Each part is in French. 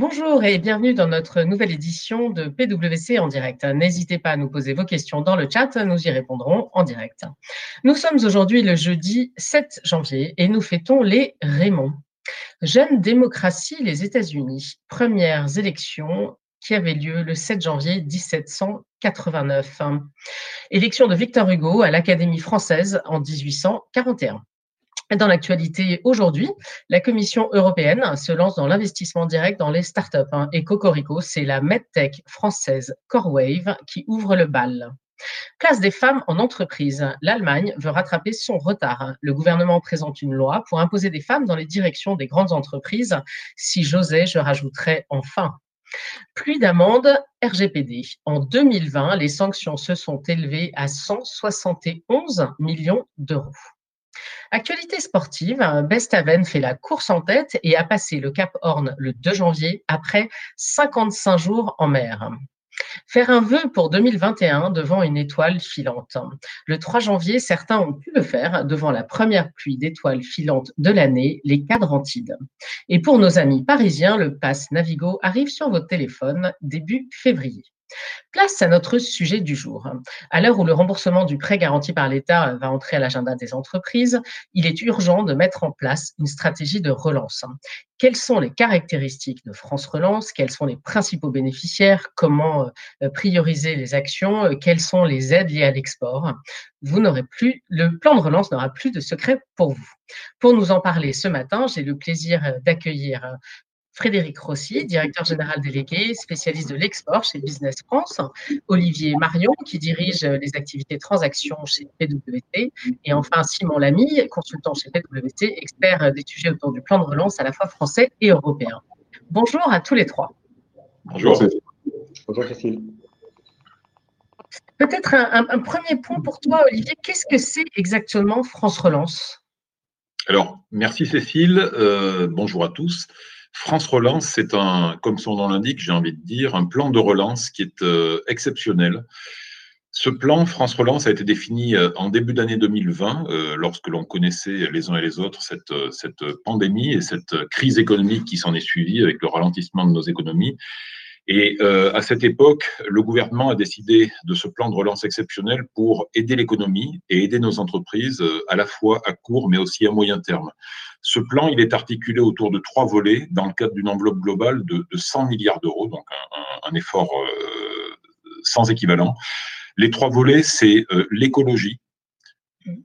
Bonjour et bienvenue dans notre nouvelle édition de PwC en direct. N'hésitez pas à nous poser vos questions dans le chat, nous y répondrons en direct. Nous sommes aujourd'hui le jeudi 7 janvier et nous fêtons les Raymond. Jeune démocratie, les États-Unis. Premières élections qui avaient lieu le 7 janvier 1789. Élection de Victor Hugo à l'Académie française en 1841. Dans l'actualité aujourd'hui, la Commission européenne se lance dans l'investissement direct dans les startups. Hein, et Cocorico, c'est la medtech française CoreWave qui ouvre le bal. Place des femmes en entreprise. L'Allemagne veut rattraper son retard. Le gouvernement présente une loi pour imposer des femmes dans les directions des grandes entreprises. Si j'osais, je rajouterais enfin. Plus d'amendes RGPD. En 2020, les sanctions se sont élevées à 171 millions d'euros. Actualité sportive, Bestaven fait la course en tête et a passé le Cap Horn le 2 janvier après 55 jours en mer. Faire un vœu pour 2021 devant une étoile filante. Le 3 janvier, certains ont pu le faire devant la première pluie d'étoiles filantes de l'année, les Cadrantides. Et pour nos amis parisiens, le pass Navigo arrive sur votre téléphone début février. Place à notre sujet du jour. À l'heure où le remboursement du prêt garanti par l'État va entrer à l'agenda des entreprises, il est urgent de mettre en place une stratégie de relance. Quelles sont les caractéristiques de France Relance? Quels sont les principaux bénéficiaires? Comment euh, prioriser les actions? Quelles sont les aides liées à l'export? Vous n'aurez plus, le plan de relance n'aura plus de secret pour vous. Pour nous en parler ce matin, j'ai le plaisir d'accueillir Frédéric Rossi, directeur général délégué, spécialiste de l'export chez Business France, Olivier Marion, qui dirige les activités transactions chez PwC, et enfin Simon Lamy, consultant chez PwC, expert des sujets autour du plan de relance à la fois français et européen. Bonjour à tous les trois. Bonjour. Bonjour Cécile. Peut-être un, premier point pour toi, Olivier. Qu'est-ce que c'est exactement France Relance? Alors, merci Cécile. Euh, bonjour à tous. France Relance, c'est un, comme son nom l'indique, j'ai envie de dire, un plan de relance qui est euh, exceptionnel. Ce plan France Relance a été défini euh, en début d'année 2020, euh, lorsque l'on connaissait les uns et les autres cette, cette pandémie et cette crise économique qui s'en est suivie avec le ralentissement de nos économies. Et euh, à cette époque, le gouvernement a décidé de ce plan de relance exceptionnel pour aider l'économie et aider nos entreprises euh, à la fois à court mais aussi à moyen terme. Ce plan, il est articulé autour de trois volets dans le cadre d'une enveloppe globale de, de 100 milliards d'euros, donc un, effort euh, sans équivalent. Les trois volets, c'est l'écologie,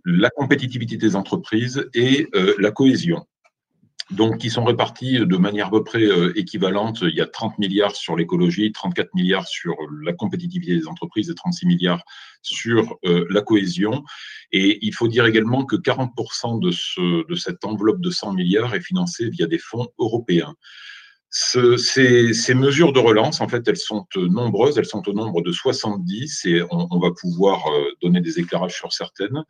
la compétitivité des entreprises et la cohésion donc qui sont répartis de manière à peu près euh, équivalente. Il y a 30 milliards sur l'écologie, 34 milliards sur la compétitivité des entreprises et 36 milliards sur euh, la cohésion. Et il faut dire également que 40% de, ce, de cette enveloppe de 100 milliards est financée via des fonds européens. Ce, ces, ces, mesures de relance, en fait, elles sont nombreuses, elles sont au nombre de 70 et on, on va pouvoir euh, donner des éclairages sur certaines.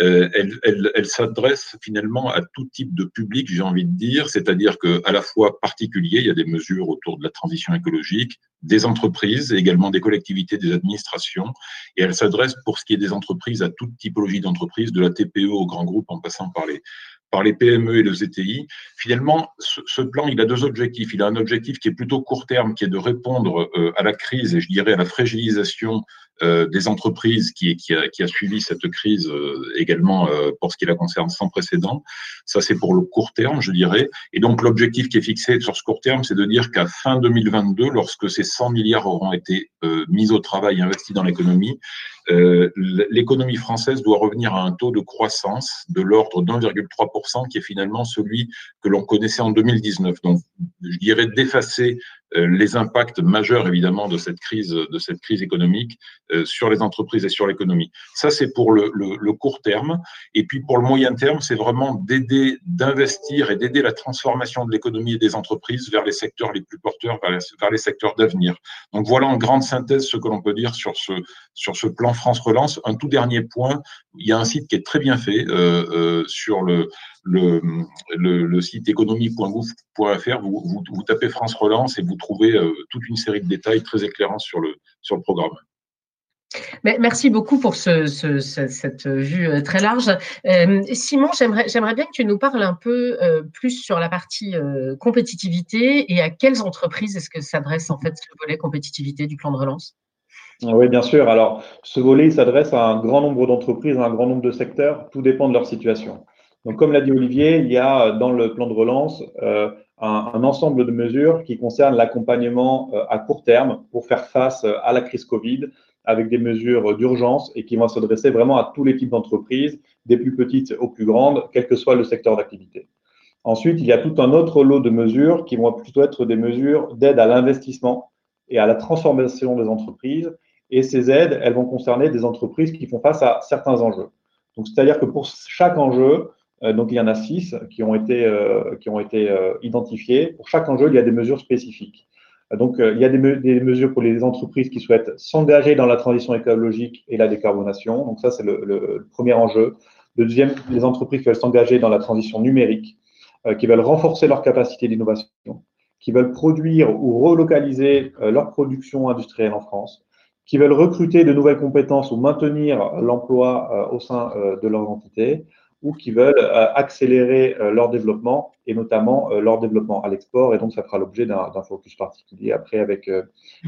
Euh, elles, s'adressent finalement à tout type de public, j'ai envie de dire, c'est-à-dire que à la fois particulier, il y a des mesures autour de la transition écologique, des entreprises, également des collectivités, des administrations, et elles s'adressent pour ce qui est des entreprises à toute typologie d'entreprise, de la TPE au grand groupe en passant par les par les PME et le ZTI. Finalement, ce, plan, il a deux objectifs. Il a un objectif qui est plutôt court terme, qui est de répondre euh, à la crise et je dirais à la fragilisation des entreprises qui, qui, a, qui, a, suivi cette crise euh, également pour ce qui la concerne sans précédent. Ça, c'est pour le court terme, je dirais. Et donc, l'objectif qui est fixé sur ce court terme, c'est de dire qu'à fin 2022, lorsque ces 100 milliards auront été mis au travail et investis dans l'économie, euh, l'économie française doit revenir à un taux de croissance de l'ordre d'1,3%, qui est finalement celui que l'on connaissait en 2019. Donc, je dirais d'effacer euh, les impacts majeurs évidemment de cette crise, de cette crise économique euh, sur les entreprises et sur l'économie. Ça, c'est pour le, le, le, court terme. Et puis pour le moyen terme, c'est vraiment d'aider, d'investir et d'aider la transformation de l'économie et des entreprises vers les secteurs les plus porteurs, vers les, vers les secteurs d'avenir. Donc voilà en grande synthèse ce que l'on peut dire sur ce, sur ce plan France Relance. Un tout dernier point, il y a un site qui est très bien fait euh, euh, sur le, le, le, le site économie.gouv.fr. Vous, vous, vous, tapez France Relance et vous trouvez euh, toute une série de détails très éclairants sur le, sur le programme. Merci beaucoup pour cette vue très large. Simon, j'aimerais bien que tu nous parles un peu plus sur la partie compétitivité et à quelles entreprises est-ce que s'adresse en fait ce volet compétitivité du plan de relance? Ah oui, bien sûr. Alors, ce volet s'adresse à un grand nombre d'entreprises, à un grand nombre de secteurs. Tout dépend de leur situation. Donc, comme l'a dit Olivier, il y a dans le plan de relance un, un, ensemble de mesures qui concernent l'accompagnement à court terme pour faire face à la crise Covid, avec des mesures d'urgence et qui vont s'adresser vraiment à tous les types d'entreprises, des plus petites aux plus grandes, quel que soit le secteur d'activité. Ensuite, il y a tout un autre lot de mesures qui vont plutôt être des mesures d'aide à l'investissement et à la transformation des entreprises. Et ces aides, elles vont concerner des entreprises qui font face à certains enjeux. Donc, c'est-à-dire que pour chaque enjeu, euh, donc il y en a six qui ont été, euh, euh, identifiés. Pour chaque enjeu, il y a des mesures spécifiques. Donc, euh, il y a des, mesures pour les entreprises qui souhaitent s'engager dans la transition écologique et la décarbonation. Donc, ça, c'est le, premier enjeu. Le deuxième, les entreprises qui veulent s'engager dans la transition numérique, euh, qui veulent renforcer leur capacité d'innovation, qui veulent produire ou relocaliser euh, leur production industrielle en France, qui veulent recruter de nouvelles compétences ou maintenir l'emploi au sein de leur entité, ou qui veulent euh, accélérer euh, leur développement et notamment euh, leur développement à l'export. Et donc, ça fera l'objet d'un focus particulier après avec,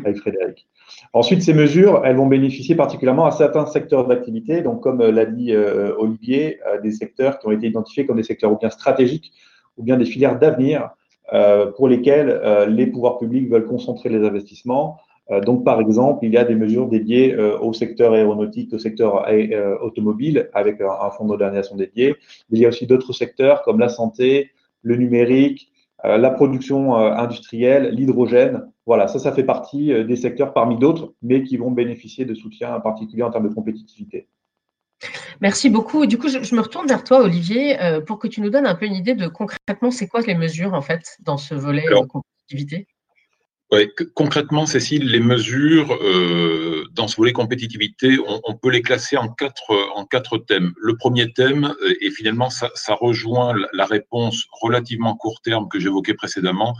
avec Frédéric. Ensuite, ces mesures, elles vont bénéficier particulièrement à certains secteurs d'activité. Donc, comme l'a dit Olivier, des secteurs qui ont été identifiés comme des secteurs ou bien stratégiques ou bien des filières d'avenir pour lesquels les pouvoirs publics veulent concentrer les investissements donc, par exemple, il y a des mesures dédiées euh, au secteur aéronautique, au secteur euh, automobile, avec un fonds de modernisation dédié. il y a aussi d'autres secteurs comme la santé, le numérique, la production industrielle, l'hydrogène. Voilà, ça, ça fait partie des secteurs parmi d'autres, mais qui vont bénéficier de soutien en particulier en termes de compétitivité. Merci beaucoup. Du coup, je, me retourne vers toi, Olivier, pour que tu nous donnes un peu une idée de concrètement, c'est quoi les mesures en fait dans ce volet de compétitivité? Ouais, concrètement, Cécile, les mesures euh, dans ce volet compétitivité, on, peut les classer en quatre, en quatre thèmes. Le premier thème, euh, et finalement, ça, ça rejoint la réponse relativement court terme que j'évoquais précédemment,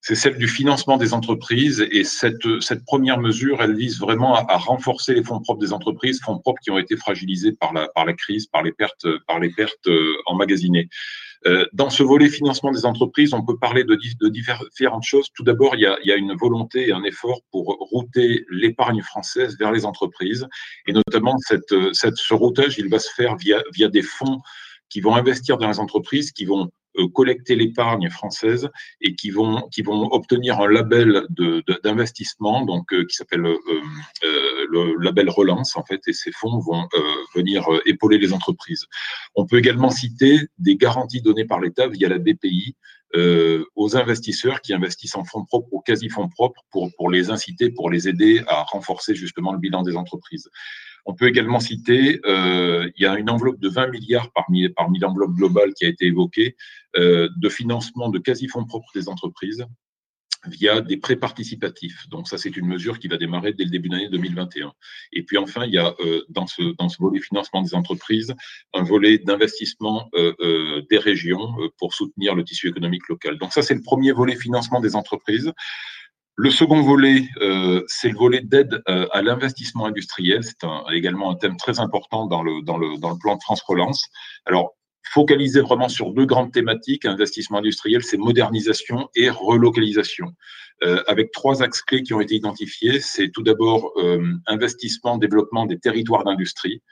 c'est celle du financement des entreprises. Et cette, cette première mesure, elle vise vraiment à, à, renforcer les fonds propres des entreprises, fonds propres qui ont été fragilisés par la, par la crise, par les pertes, par les pertes euh, emmagasinées. Euh, dans ce volet financement des entreprises, on peut parler de, de différentes choses. Tout d'abord, il, il, y a une volonté et un effort pour router l'épargne française vers les entreprises. Et notamment, cette, cette, ce routage, il va se faire via, via des fonds qui vont investir dans les entreprises, qui vont collecter l'épargne française et qui vont, obtenir un label d'investissement, euh, qui s'appelle euh, le label Relance en fait, et ces fonds vont venir épauler les entreprises. On peut également citer des garanties données par l'État via la BPI aux investisseurs qui investissent en fonds propres ou quasi fonds propres pour les inciter, pour les aider à renforcer justement le bilan des entreprises. On peut également citer, euh, il y a une enveloppe de 20 milliards parmi, l'enveloppe globale qui a été évoquée, euh, de financement de quasi-fonds propres des entreprises via des prêts participatifs. Donc ça, c'est une mesure qui va démarrer dès le début de l'année 2021. Et puis enfin, il y a euh, dans, ce, volet financement des entreprises, un volet d'investissement des régions pour soutenir le tissu économique local. Donc ça, c'est le premier volet financement des entreprises. Le second volet, euh, c'est le volet d'aide euh, à l'investissement industriel. C'est également un thème très important dans le, dans, le, dans le plan de France Relance. Alors, focaliser vraiment sur deux grandes thématiques, investissement industriel, c'est modernisation et relocalisation. Euh, avec trois axes clés qui ont été identifiés. C'est tout d'abord euh, investissement, développement des territoires d'industrie.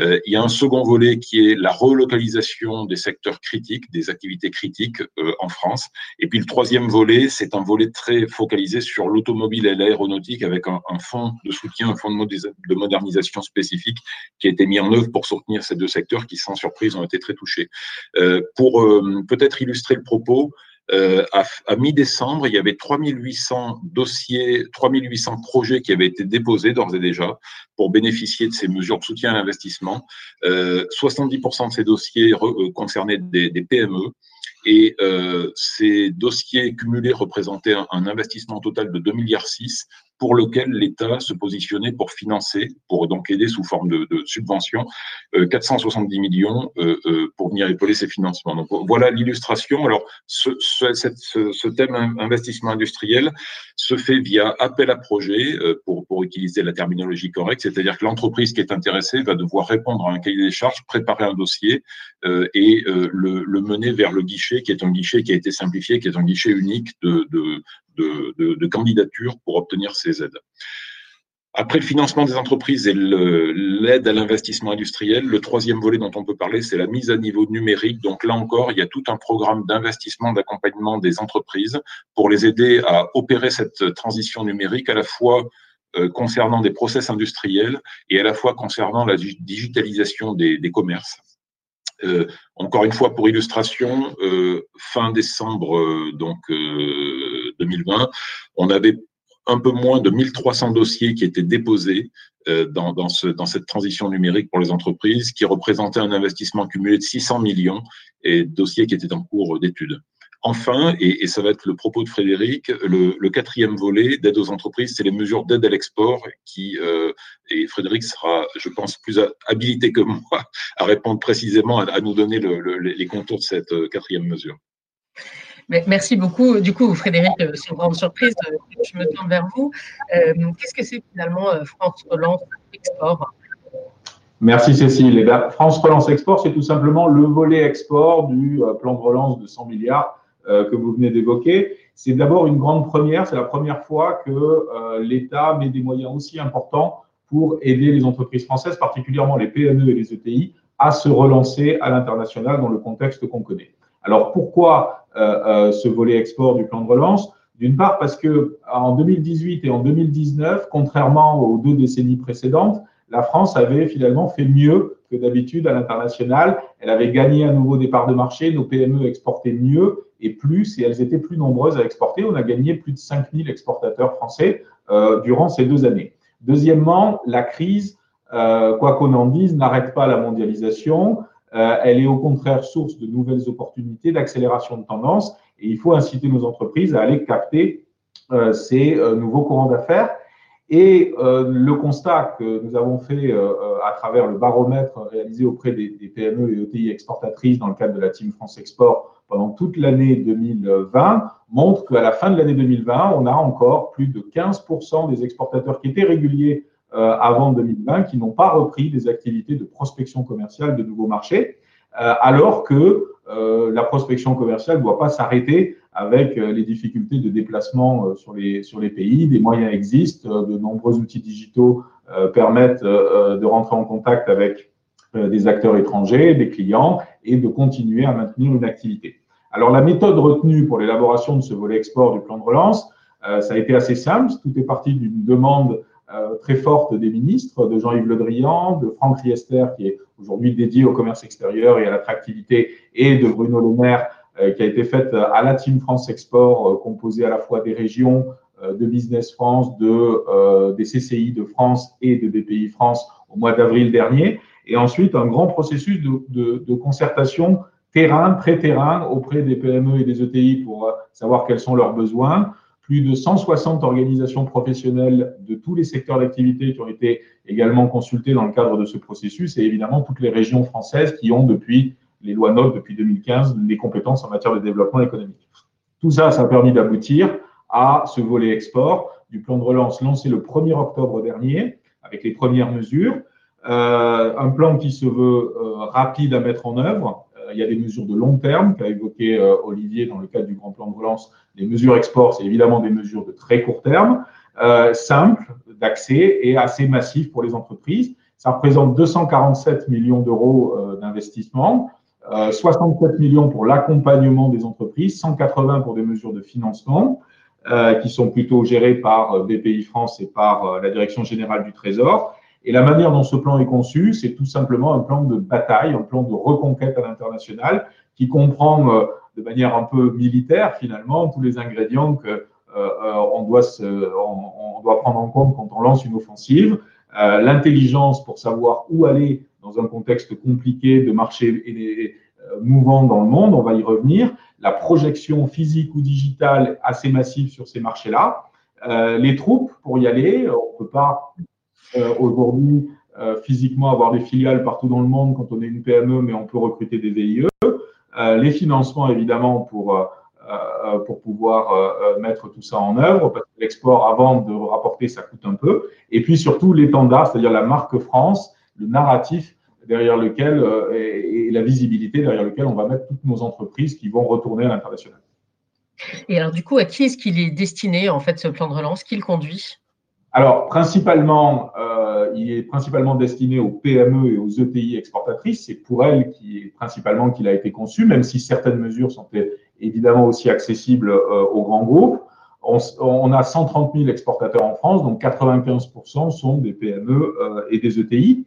Euh, il y a un second volet qui est la relocalisation des secteurs critiques, des activités critiques en France. Et puis le troisième volet, c'est un volet très focalisé sur l'automobile et l'aéronautique avec un, un, fonds de soutien, un fonds de, modernisation spécifique qui a été mis en œuvre pour soutenir ces deux secteurs qui, sans surprise, ont été très touchés. Euh, pour peut-être illustrer le propos, euh, à, mi-décembre, il y avait 3800 dossiers, 3800 projets qui avaient été déposés d'ores et déjà pour bénéficier de ces mesures de soutien à l'investissement. Euh, 70% de ces dossiers euh, concernaient des, PME et euh, ces dossiers cumulés représentaient un, investissement total de 2,6 milliards pour lequel l'État se positionnait pour financer, pour donc aider sous forme de, de subvention, 470 millions pour venir épauler ces financements. Donc voilà l'illustration. Alors ce, ce, ce, ce, thème investissement industriel se fait via appel à projet, pour, pour utiliser la terminologie correcte, c'est-à-dire que l'entreprise qui est intéressée va devoir répondre à un cahier des charges, préparer un dossier et le, le mener vers le guichet, qui est un guichet qui a été simplifié, qui est un guichet unique de, de, de, de candidature pour obtenir ces aides. Après le financement des entreprises et l'aide à l'investissement industriel, le troisième volet dont on peut parler, c'est la mise à niveau numérique. Donc là encore, il y a tout un programme d'investissement, d'accompagnement des entreprises pour les aider à opérer cette transition numérique à la fois euh, concernant des process industriels et à la fois concernant la digitalisation des, commerces. Euh, encore une fois, pour illustration, euh, fin décembre donc 2020, on avait un peu moins de 1300 dossiers qui étaient déposés dans, dans, dans, cette transition numérique pour les entreprises, qui représentait un investissement cumulé de 600 millions et dossiers qui étaient en cours d'étude. Enfin, et, ça va être le propos de Frédéric, le, quatrième volet d'aide aux entreprises, c'est les mesures d'aide à l'export qui, euh, et Frédéric sera, je pense, plus habilité que moi à répondre précisément, à, nous donner les contours de cette euh, quatrième mesure. Merci beaucoup. Du coup, Frédéric, euh, c'est grande surprise. Je me tourne vers vous. Qu'est-ce que c'est finalement France Relance Export? Merci Cécile. Eh France Relance Export, c'est tout simplement le volet export du plan de relance de 100 milliards euh, que vous venez d'évoquer. C'est d'abord une grande première, c'est la première fois que euh, l'État met des moyens aussi importants pour aider les entreprises françaises, particulièrement les PME et les ETI, à se relancer à l'international dans le contexte qu'on connaît. Alors pourquoi euh, ce volet export du plan de relance D'une part parce que en 2018 et en 2019, contrairement aux deux décennies précédentes, la France avait finalement fait mieux que d'habitude à l'international. Elle avait gagné à nouveau des parts de marché, nos PME exportaient mieux et plus, et elles étaient plus nombreuses à exporter. On a gagné plus de 5000 exportateurs français euh, durant ces deux années. Deuxièmement, la crise, euh, quoi qu'on en dise, n'arrête pas la mondialisation. Euh, elle est au contraire source de nouvelles opportunités, d'accélération de tendance, et il faut inciter nos entreprises à aller capter euh, ces euh, nouveaux courants d'affaires. Et le constat que nous avons fait à travers le baromètre réalisé auprès des, des, PME et ETI exportatrices dans le cadre de la Team France Export pendant toute l'année 2020 montre qu'à la fin de l'année 2020, on a encore plus de 15% des exportateurs qui étaient réguliers avant 2020 qui n'ont pas repris des activités de prospection commerciale de nouveaux marchés, euh, alors que euh, la prospection commerciale ne doit pas s'arrêter avec euh, les difficultés de déplacement euh, sur les, sur les pays. Des moyens existent, de nombreux outils digitaux permettent de rentrer en contact avec des acteurs étrangers, des clients, et de continuer à maintenir une activité. Alors la méthode retenue pour l'élaboration de ce volet export du plan de relance, ça a été assez simple. Tout est parti d'une demande très forte des ministres, de Jean-Yves Le Drian, de Franck Riester, qui est aujourd'hui dédié au commerce extérieur et à l'attractivité, et de Bruno Le Maire, euh, qui a été faite à la Team France Export, euh, composée à la fois des régions euh, de Business France, de, des CCI de France et de BPI France au mois d'avril dernier. Et ensuite, un grand processus de, de, de concertation terrain, pré-terrain auprès des PME et des ETI pour savoir quels sont leurs besoins. Plus de 160 organisations professionnelles de tous les secteurs d'activité qui ont été également consultées dans le cadre de ce processus et évidemment toutes les régions françaises qui ont depuis les lois NOC depuis 2015, les compétences en matière de développement économique. Tout ça, ça a permis d'aboutir à ce volet export du plan de relance lancé le 1er octobre dernier avec les premières mesures. Euh, un plan qui se veut euh, rapide à mettre en œuvre. Euh, il y a des mesures de long terme qu'a évoqué euh, Olivier dans le cadre du grand plan de relance. Les mesures export, c'est évidemment des mesures de très court terme, euh, simples d'accès et assez massives pour les entreprises. Ça représente 247 millions d'euros d'investissement. 67 euh, millions pour l'accompagnement des entreprises, 180 pour des mesures de financement euh, qui sont plutôt gérées par euh, BPI France et par la Direction générale du Trésor. Et la manière dont ce plan est conçu, c'est tout simplement un plan de bataille, un plan de reconquête à l'international qui comprend de manière un peu militaire finalement tous les ingrédients que doit se, on, doit prendre en compte quand on lance une offensive. L'intelligence pour savoir où aller dans un contexte compliqué de marché euh, mouvant dans le monde, on va y revenir, la projection physique ou digitale assez massive sur ces marchés-là, les troupes pour y aller. On ne peut pas aujourd'hui physiquement avoir des filiales partout dans le monde quand on est une PME, mais on peut recruter des VIE. les financements, évidemment, pour euh, pour pouvoir euh, euh, mettre tout ça en œuvre, parce que l'export, avant de rapporter, ça coûte un peu. Et puis surtout l'étendard, c'est-à-dire la marque France, le narratif derrière lequel et, la visibilité derrière lequel on va mettre toutes nos entreprises qui vont retourner à l'international. Et alors du coup, à qui est-ce qu'il est destiné en fait ce plan de relance? Qui le conduit? Alors, principalement, il est principalement destiné aux PME et aux ETI exportatrices. C'est pour elles principalement qu'il a été conçu, même si certaines mesures sont évidemment aussi accessible euh, aux grands groupes. On, a 130 000 exportateurs en France, donc 95% sont des PME euh, et des ETI.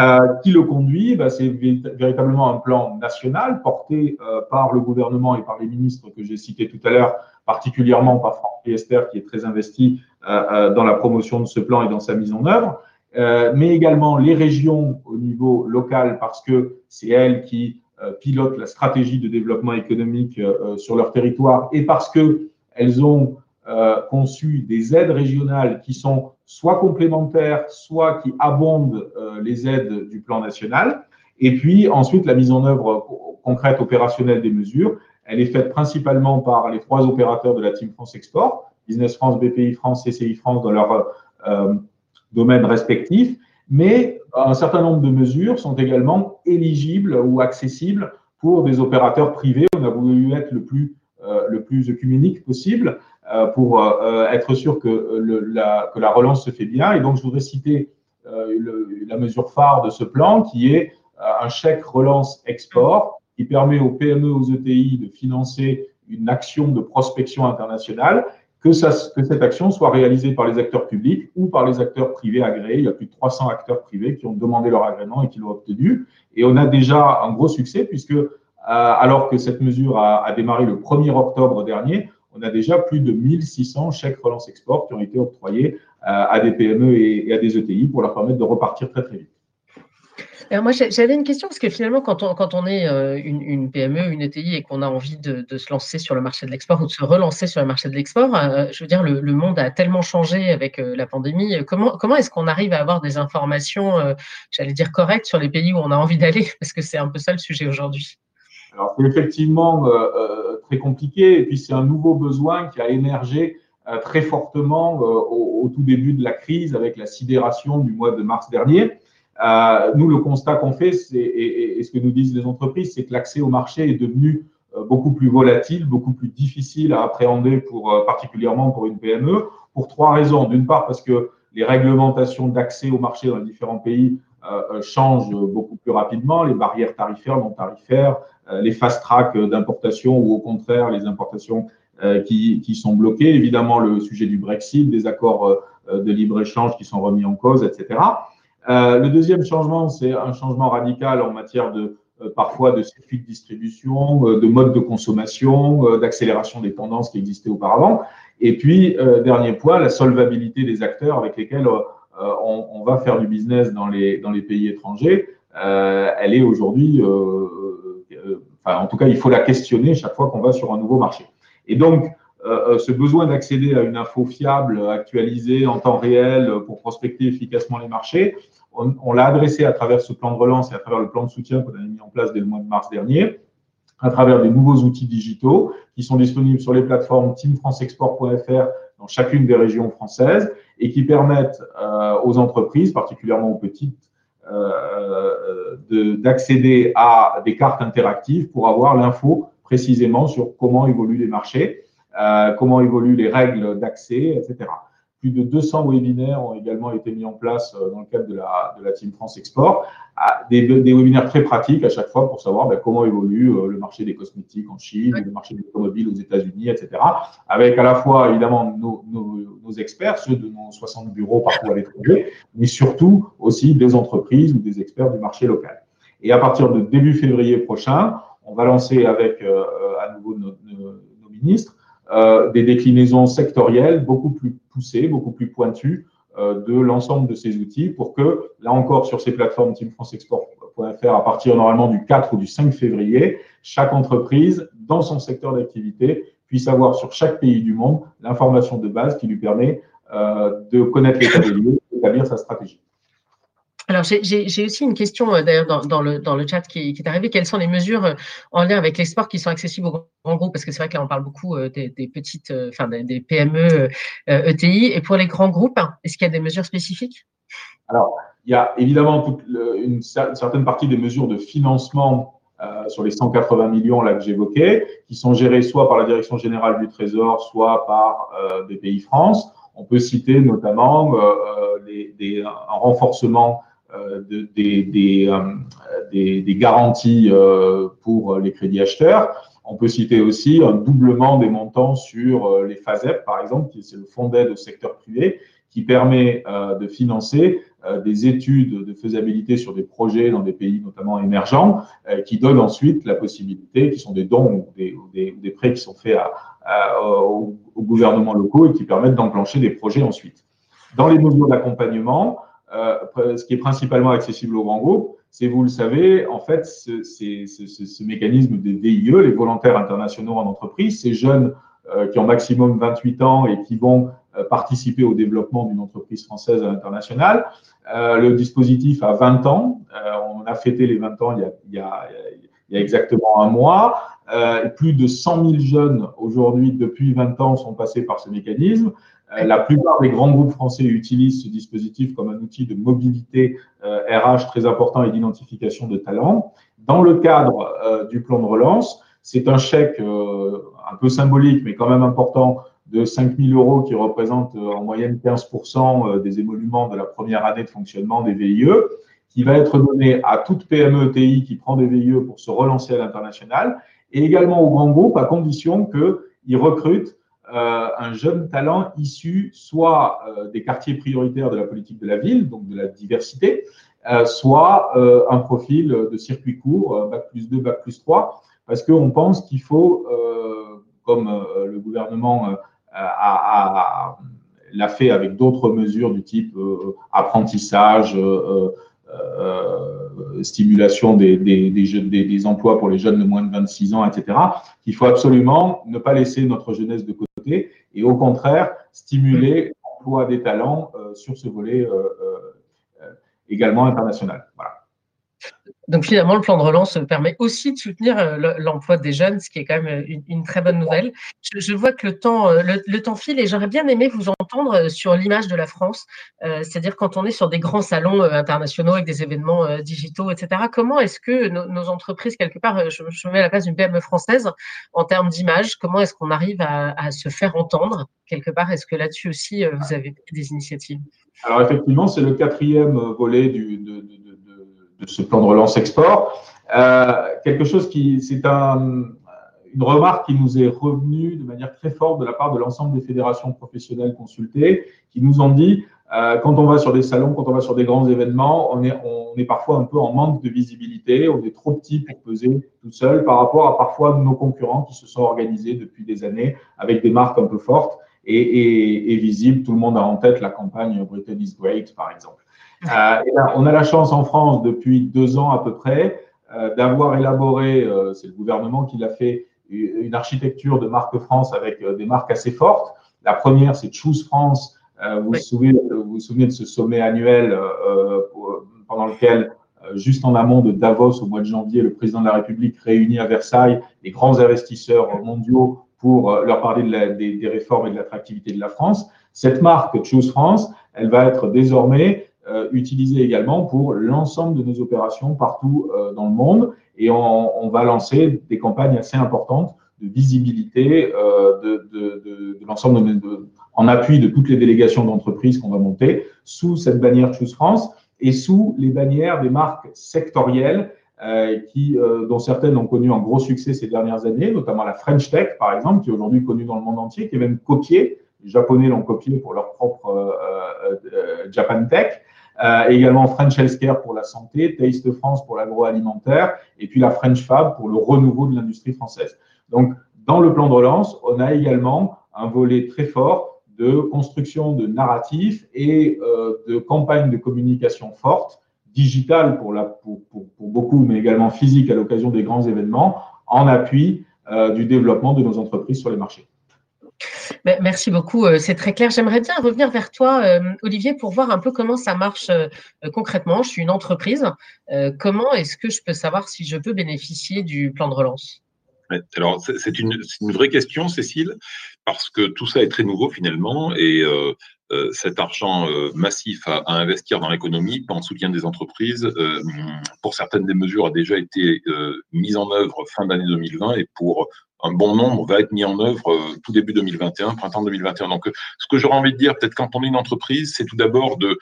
Euh, qui le conduit bah, C'est véritablement un plan national porté par le gouvernement et par les ministres que j'ai cités tout à l'heure, particulièrement par Franck Esther qui est très investi dans la promotion de ce plan et dans sa mise en œuvre, mais également les régions au niveau local parce que c'est elles qui euh, pilotent la stratégie de développement économique euh, euh, sur leur territoire et parce qu'elles ont conçu des aides régionales qui sont soit complémentaires, soit qui abondent les aides du plan national. Et puis ensuite, la mise en œuvre concrète opérationnelle des mesures, elle est faite principalement par les trois opérateurs de la Team France Export, Business France, BPI France, CCI France dans leur euh, domaine respectif. Mais un certain nombre de mesures sont également éligibles ou accessibles pour des opérateurs privés. On a voulu être le plus, euh, le plus œcuménique possible euh, pour euh, être sûr la, que la relance se fait bien. Et donc, je voudrais citer la mesure phare de ce plan qui est un chèque relance export qui permet aux PME, aux ETI de financer une action de prospection internationale que, ça, que cette action soit réalisée par les acteurs publics ou par les acteurs privés agréés. Il y a plus de 300 acteurs privés qui ont demandé leur agrément et qui l'ont obtenu. Et on a déjà un gros succès puisque, euh, alors que cette mesure a, a, démarré le 1er octobre dernier, on a déjà plus de 1600 chèques relance export qui ont été octroyés euh, à des PME et, et à des ETI pour leur permettre de repartir très très vite. Alors moi, j'avais une question parce que finalement, quand on, est euh, une, PME, une ETI et qu'on a envie de, se lancer sur le marché de l'export ou de se relancer sur le marché de l'export, euh, je veux dire, le, monde a tellement changé avec euh, la pandémie. Comment, comment est-ce qu'on arrive à avoir des informations, j'allais dire, correctes sur les pays où on a envie d'aller? Parce que c'est un peu ça le sujet aujourd'hui. Alors, c'est effectivement très compliqué et puis c'est un nouveau besoin qui a émergé très fortement au, tout début de la crise avec la sidération du mois de mars dernier. Euh, nous, le constat qu'on fait, et, et, ce que nous disent les entreprises, c'est que l'accès au marché est devenu euh, beaucoup plus volatile, beaucoup plus difficile à appréhender, pour, euh, particulièrement pour une PME, pour trois raisons. D'une part, parce que les réglementations d'accès au marché dans les différents pays changent beaucoup plus rapidement, les barrières tarifaires, non tarifaires, les fast-track d'importation ou au contraire les importations qui, qui, sont bloquées, évidemment le sujet du Brexit, des accords de libre-échange qui sont remis en cause, etc. Euh, le deuxième changement, c'est un changement radical en matière de euh, parfois de circuits de distribution, euh, de mode de consommation, d'accélération des tendances qui existaient auparavant. Et puis, dernier point, la solvabilité des acteurs avec lesquels on, on, va faire du business dans les, dans les pays étrangers. elle est aujourd'hui, enfin, en tout cas, il faut la questionner chaque fois qu'on va sur un nouveau marché. Et donc, euh, euh, ce besoin d'accéder à une info fiable, actualisée en temps réel pour prospecter efficacement les marchés, on, l'a adressé à travers ce plan de relance et à travers le plan de soutien qu'on a mis en place dès le mois de mars dernier, à travers des nouveaux outils digitaux qui sont disponibles sur les plateformes teamfranceexport.fr dans chacune des régions françaises et qui permettent euh, aux entreprises, particulièrement aux petites, d'accéder à des cartes interactives pour avoir l'info précisément sur comment évoluent les marchés euh, comment évoluent les règles d'accès, etc. Plus de 200 webinaires ont également été mis en place euh, dans le cadre de la, de la Team France Export, des, des, webinaires très pratiques à chaque fois pour savoir ben, comment évolue euh, le marché des cosmétiques en Chine, le marché des automobiles aux États-Unis, etc. Avec à la fois évidemment nos, nos, nos, experts, ceux de nos 60 bureaux partout à l'étranger, mais surtout aussi des entreprises ou des experts du marché local. Et à partir de début février prochain, on va lancer avec euh, à nouveau nos, nos ministres euh, des déclinaisons sectorielles beaucoup plus poussées, beaucoup plus pointues euh, de l'ensemble de ces outils pour que, là encore, sur ces plateformes teamfranceexport.fr, à partir normalement du 4 ou du 5 février, chaque entreprise, dans son secteur d'activité, puisse avoir sur chaque pays du monde l'information de base qui lui permet de connaître l'état des lieux, d'établir sa stratégie. Alors, j'ai aussi une question euh, d'ailleurs dans, le, dans le chat qui, est arrivé. Quelles sont les mesures euh, en lien avec l'export qui sont accessibles aux grands groupes? Parce que c'est vrai que là, on parle beaucoup euh, des, petites, enfin des, PME, ETI. E et pour les grands groupes, est-ce qu'il y a des mesures spécifiques? Alors, il y a évidemment une, certaine partie des mesures de financement sur les 180 millions là que j'évoquais, qui sont gérées soit par la Direction générale du Trésor, soit par des pays France. On peut citer notamment un renforcement euh, de, des, euh, des, des, garanties euh, pour les crédits acheteurs. On peut citer aussi un doublement des montants sur les FASEP, par exemple, qui c'est le fonds d'aide au secteur privé, qui permet de financer des études de faisabilité sur des projets dans des pays notamment émergents, qui donnent ensuite la possibilité, qui sont des dons ou des, des, des prêts qui sont faits à, aux, gouvernements locaux et qui permettent d'enclencher des projets ensuite. Dans les mesures d'accompagnement, euh, ce qui est principalement accessible aux grands groupes, c'est, vous le savez, en fait, ce, mécanisme des VIE, les volontaires internationaux en entreprise, ces jeunes euh, qui ont maximum 28 ans et qui vont euh, participer au développement d'une entreprise française à l'international. le dispositif a 20 ans. on a fêté les 20 ans il y a exactement un mois. plus de 100 000 jeunes aujourd'hui, depuis 20 ans, sont passés par ce mécanisme. Euh, la plupart des grands groupes français utilisent ce dispositif comme un outil de mobilité RH euh, très important et d'identification de talents. Dans le cadre euh, du plan de relance, c'est un chèque un peu symbolique, mais quand même important, de 5 000 euros qui représente en moyenne 15 des émoluments de la première année de fonctionnement des VIE, qui va être donné à toute PME TI qui prend des VIE pour se relancer à l'international, et également aux grands groupes à condition qu'ils recrutent euh, un jeune talent issu soit euh, des quartiers prioritaires de la politique de la ville, donc de la diversité, euh, soit un profil de circuit court, Bac plus 2, Bac plus 3, parce qu'on pense qu'il faut, comme le gouvernement l'a fait avec d'autres mesures du type apprentissage, stimulation des, des, des, emplois pour les jeunes de moins de 26 ans, etc., qu'il faut absolument ne pas laisser notre jeunesse de côté et au contraire stimuler l'emploi des talents euh, sur ce volet euh, euh, également international. Voilà. Donc finalement, le plan de relance permet aussi de soutenir euh, l'emploi des jeunes, ce qui est quand même euh, une, très bonne nouvelle. Je, vois que le temps, euh, le, temps file et j'aurais bien aimé vous entendre sur l'image de la France, c'est-à-dire quand on est sur des grands salons internationaux avec des événements digitaux, etc. Comment est-ce que nos, entreprises, quelque part, je, me mets à la place d'une PME française en termes d'image, comment est-ce qu'on arrive à, se faire entendre? Quelque part Est-ce que là-dessus aussi, vous avez des initiatives? Alors effectivement, c'est le quatrième volet du, ce plan de relance export. Euh, quelque chose qui, c'est un, une remarque qui nous est revenue de manière très forte de la part de l'ensemble des fédérations professionnelles consultées, qui nous ont dit, euh, quand on va sur des salons, quand on va sur des grands événements, on est, on est parfois un peu en manque de visibilité, on est trop petit pour peser tout seul par rapport à parfois nos concurrents qui se sont organisés depuis des années avec des marques un peu fortes et, et, et visibles. Tout le monde a en tête la campagne Britain is Great, par exemple. Euh, on a la chance en France depuis deux ans à peu près euh, d'avoir élaboré, euh, c'est le gouvernement qui l'a fait, une architecture de marque France avec des marques assez fortes. La première, c'est Choose France. vous, vous, souvenez, vous, souvenez, de ce sommet annuel pendant lequel, juste en amont de Davos au mois de janvier, le président de la République réunit à Versailles les grands investisseurs mondiaux pour leur parler de des, des réformes et de l'attractivité de la France. Cette marque Choose France, elle va être désormais euh, utilisé également pour l'ensemble de nos opérations partout euh, dans le monde. Et on, on, va lancer des campagnes assez importantes de visibilité euh, de, de, de, de l'ensemble en appui de toutes les délégations d'entreprises qu'on va monter sous cette bannière Choose France et sous les bannières des marques sectorielles euh, qui, euh, dont certaines ont connu un gros succès ces dernières années, notamment la French Tech, par exemple, qui est aujourd'hui connue dans le monde entier, qui est même copiée. Les Japonais l'ont copiée pour leur propre euh, Japan Tech. Euh, également French Healthcare pour la santé, Taste France pour l'agroalimentaire, et puis la French Fab pour le renouveau de l'industrie française. Donc, dans le plan de relance, on a également un volet très fort de construction de narratifs et euh, de campagnes de communication fortes, digitales pour, la, pour, pour, pour, beaucoup, mais également physiques à l'occasion des grands événements, en appui du développement de nos entreprises sur les marchés. Merci beaucoup, c'est très clair. J'aimerais bien revenir vers toi, Olivier, pour voir un peu comment ça marche concrètement. Je suis une entreprise. Comment est-ce que je peux savoir si je peux bénéficier du plan de relance? Alors, c'est une, vraie question, Cécile, parce que tout ça est très nouveau finalement et euh, euh, cet argent euh, massif à, investir dans l'économie en soutien des entreprises, pour certaines des mesures, a déjà été mise en œuvre fin d'année 2020 et pour un bon nombre va être mis en œuvre tout début 2021, printemps 2021. Donc, ce que j'aurais envie de dire, peut-être quand on est une entreprise, c'est tout d'abord de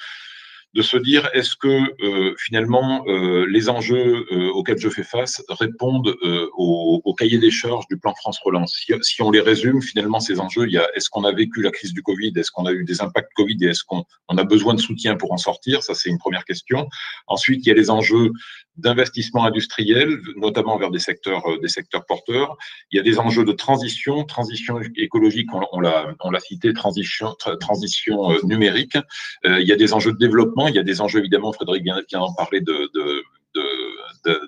de se dire est-ce que euh, finalement euh, les enjeux euh, auxquels je fais face répondent au, au, cahier des charges du plan France Relance? Si, si on les résume, finalement ces enjeux, il y a est-ce qu'on a vécu la crise du Covid, est-ce qu'on a eu des impacts Covid et est-ce qu'on on a besoin de soutien pour en sortir? Ça c'est une première question. Ensuite, il y a les enjeux d'investissement industriel, notamment vers des secteurs, des secteurs porteurs. Il y a des enjeux de transition, transition écologique, on, on l'a, cité, transition, transition numérique. il y a des enjeux de développement il y a des enjeux, évidemment, Frédéric vient, d'en parler, de,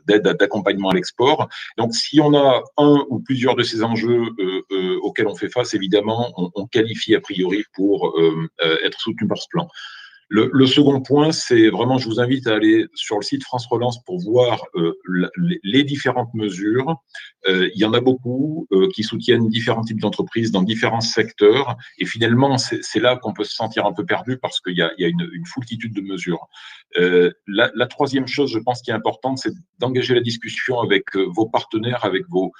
d'aide d'accompagnement à l'export. Donc, si on a un ou plusieurs de ces enjeux euh, euh, auxquels on fait face, évidemment, on, qualifie a priori pour euh, être soutenu par ce plan. Le, second point, c'est vraiment, je vous invite à aller sur le site France Relance pour voir euh, les, différentes mesures. Euh, il y en a beaucoup euh, qui soutiennent différents types d'entreprises dans différents secteurs. Et finalement, c'est là qu'on peut se sentir un peu perdu parce qu'il y a, une, foultitude de mesures. La, troisième chose, je pense, qui est importante, c'est d'engager la discussion avec vos partenaires, avec vos,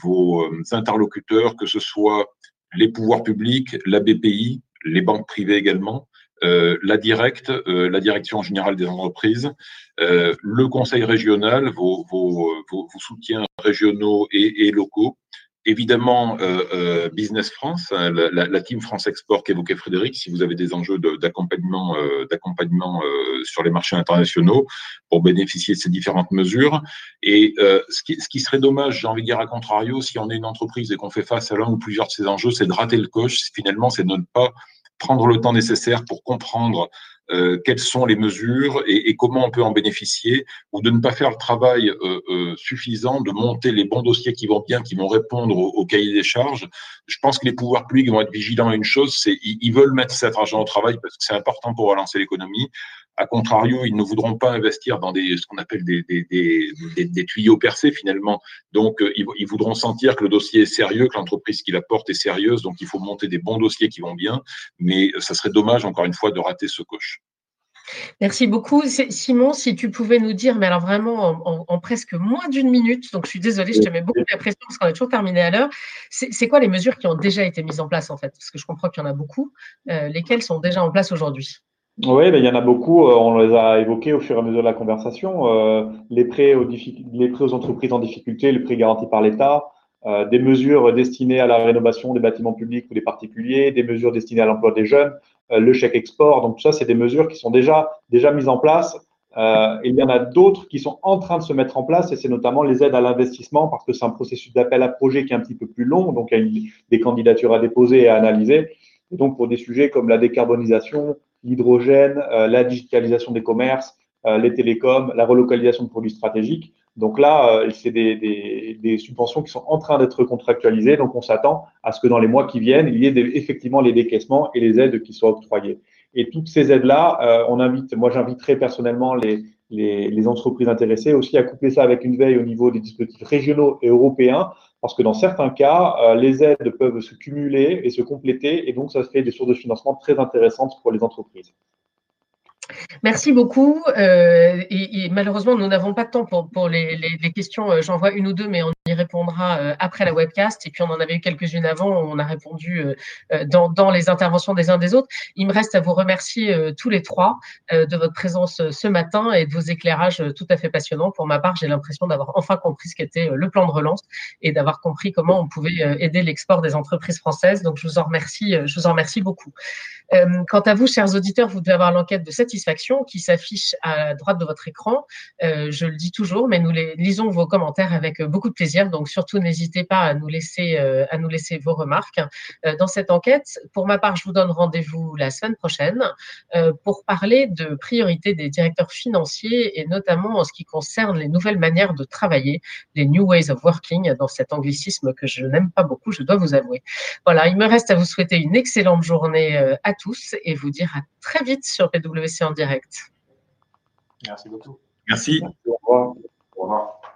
vos interlocuteurs, que ce soit les pouvoirs publics, la BPI, les banques privées également, euh, la directe, euh, la direction générale des entreprises, euh, le conseil régional, vos, soutiens régionaux et, locaux, évidemment Business France, hein, la, la, team France Export qu'évoquait Frédéric, si vous avez des enjeux d'accompagnement d'accompagnement sur les marchés internationaux pour bénéficier de ces différentes mesures. Et ce qui, ce, qui, serait dommage, j'ai envie de dire à contrario, si on est une entreprise et qu'on fait face à l'un ou plusieurs de ces enjeux, c'est de rater le coche. Finalement, c'est de ne pas prendre le temps nécessaire pour comprendre euh, quelles sont les mesures et, comment on peut en bénéficier, ou de ne pas faire le travail euh, euh, suffisant, de monter les bons dossiers qui vont bien, qui vont répondre au, au, cahier des charges. Je pense que les pouvoirs publics vont être vigilants à une chose, c'est ils veulent mettre cet argent au travail parce que c'est important pour relancer l'économie. A contrario, ils ne voudront pas investir dans des, ce qu'on appelle des, tuyaux percés finalement. Donc, euh, ils, voudront sentir que le dossier est sérieux, que l'entreprise qui l'apporte est sérieuse. Donc, il faut monter des bons dossiers qui vont bien. Mais ça serait dommage, encore une fois, de rater ce coche. Merci beaucoup. Simon, si tu pouvais nous dire, mais alors vraiment en, presque moins d'une minute, donc je suis désolée, je te mets beaucoup de pression parce qu'on est toujours terminé à l'heure. C'est quoi les mesures qui ont déjà été mises en place en fait? Parce que je comprends qu'il y en a beaucoup. Euh, lesquelles sont déjà en place aujourd'hui? Oui, ben, il y en a beaucoup. Euh, on les a évoqués au fur et à mesure de la conversation. Euh, les, prêts aux les prêts aux entreprises en difficulté, les prêts garantis par l'État, euh, des mesures destinées à la rénovation des bâtiments publics ou des particuliers, des mesures destinées à l'emploi des jeunes, le chèque export. Donc, tout ça, c'est des mesures qui sont déjà, déjà mises en place. Euh, il y en a d'autres qui sont en train de se mettre en place et c'est notamment les aides à l'investissement parce que c'est un processus d'appel à projet qui est un petit peu plus long, donc il y a des candidatures à déposer et à analyser. Et donc pour des sujets comme la décarbonisation, l'hydrogène, euh, la digitalisation des commerces, euh, les télécoms, la relocalisation de produits stratégiques. Donc là, euh, c'est des, subventions qui sont en train d'être contractualisées. Donc on s'attend à ce que dans les mois qui viennent, il y ait effectivement les décaissements et les aides qui soient octroyées. Et toutes ces aides-là, on invite, moi j'inviterai personnellement les, les, les, entreprises intéressées aussi à coupler ça avec une veille au niveau des dispositifs régionaux et européens, parce que dans certains cas, les aides peuvent se cumuler et se compléter, et donc ça fait des sources de financement très intéressantes pour les entreprises. Merci beaucoup. Euh, et, malheureusement, nous n'avons pas de temps pour, pour les, les, questions. Euh, j'en vois une ou deux, mais on répondra euh, après la webcast. Et puis, on en avait eu quelques-unes avant. On a répondu dans, dans, les interventions des uns des autres. Il me reste à vous remercier tous les trois de votre présence ce matin et de vos éclairages tout à fait passionnants. Pour ma part, j'ai l'impression d'avoir enfin compris ce qu'était le plan de relance et d'avoir compris comment on pouvait aider l'export des entreprises françaises. Donc, je vous en remercie, je vous en remercie beaucoup. quant à vous, chers auditeurs, vous devez avoir l'enquête de satisfaction qui s'affiche à droite de votre écran. Euh, je le dis toujours, mais nous les, lisons vos commentaires avec beaucoup de plaisir. Donc surtout n'hésitez pas à nous laisser, à nous laisser vos remarques dans cette enquête. Pour ma part, je vous donne rendez-vous la semaine prochaine pour parler de priorités des directeurs financiers et notamment en ce qui concerne les nouvelles manières de travailler, les new ways of working, dans cet anglicisme que je n'aime pas beaucoup, je dois vous avouer. Voilà, il me reste à vous souhaiter une excellente journée à tous et vous dire à très vite sur PwC en direct. Merci beaucoup. Merci. Au revoir. Au revoir.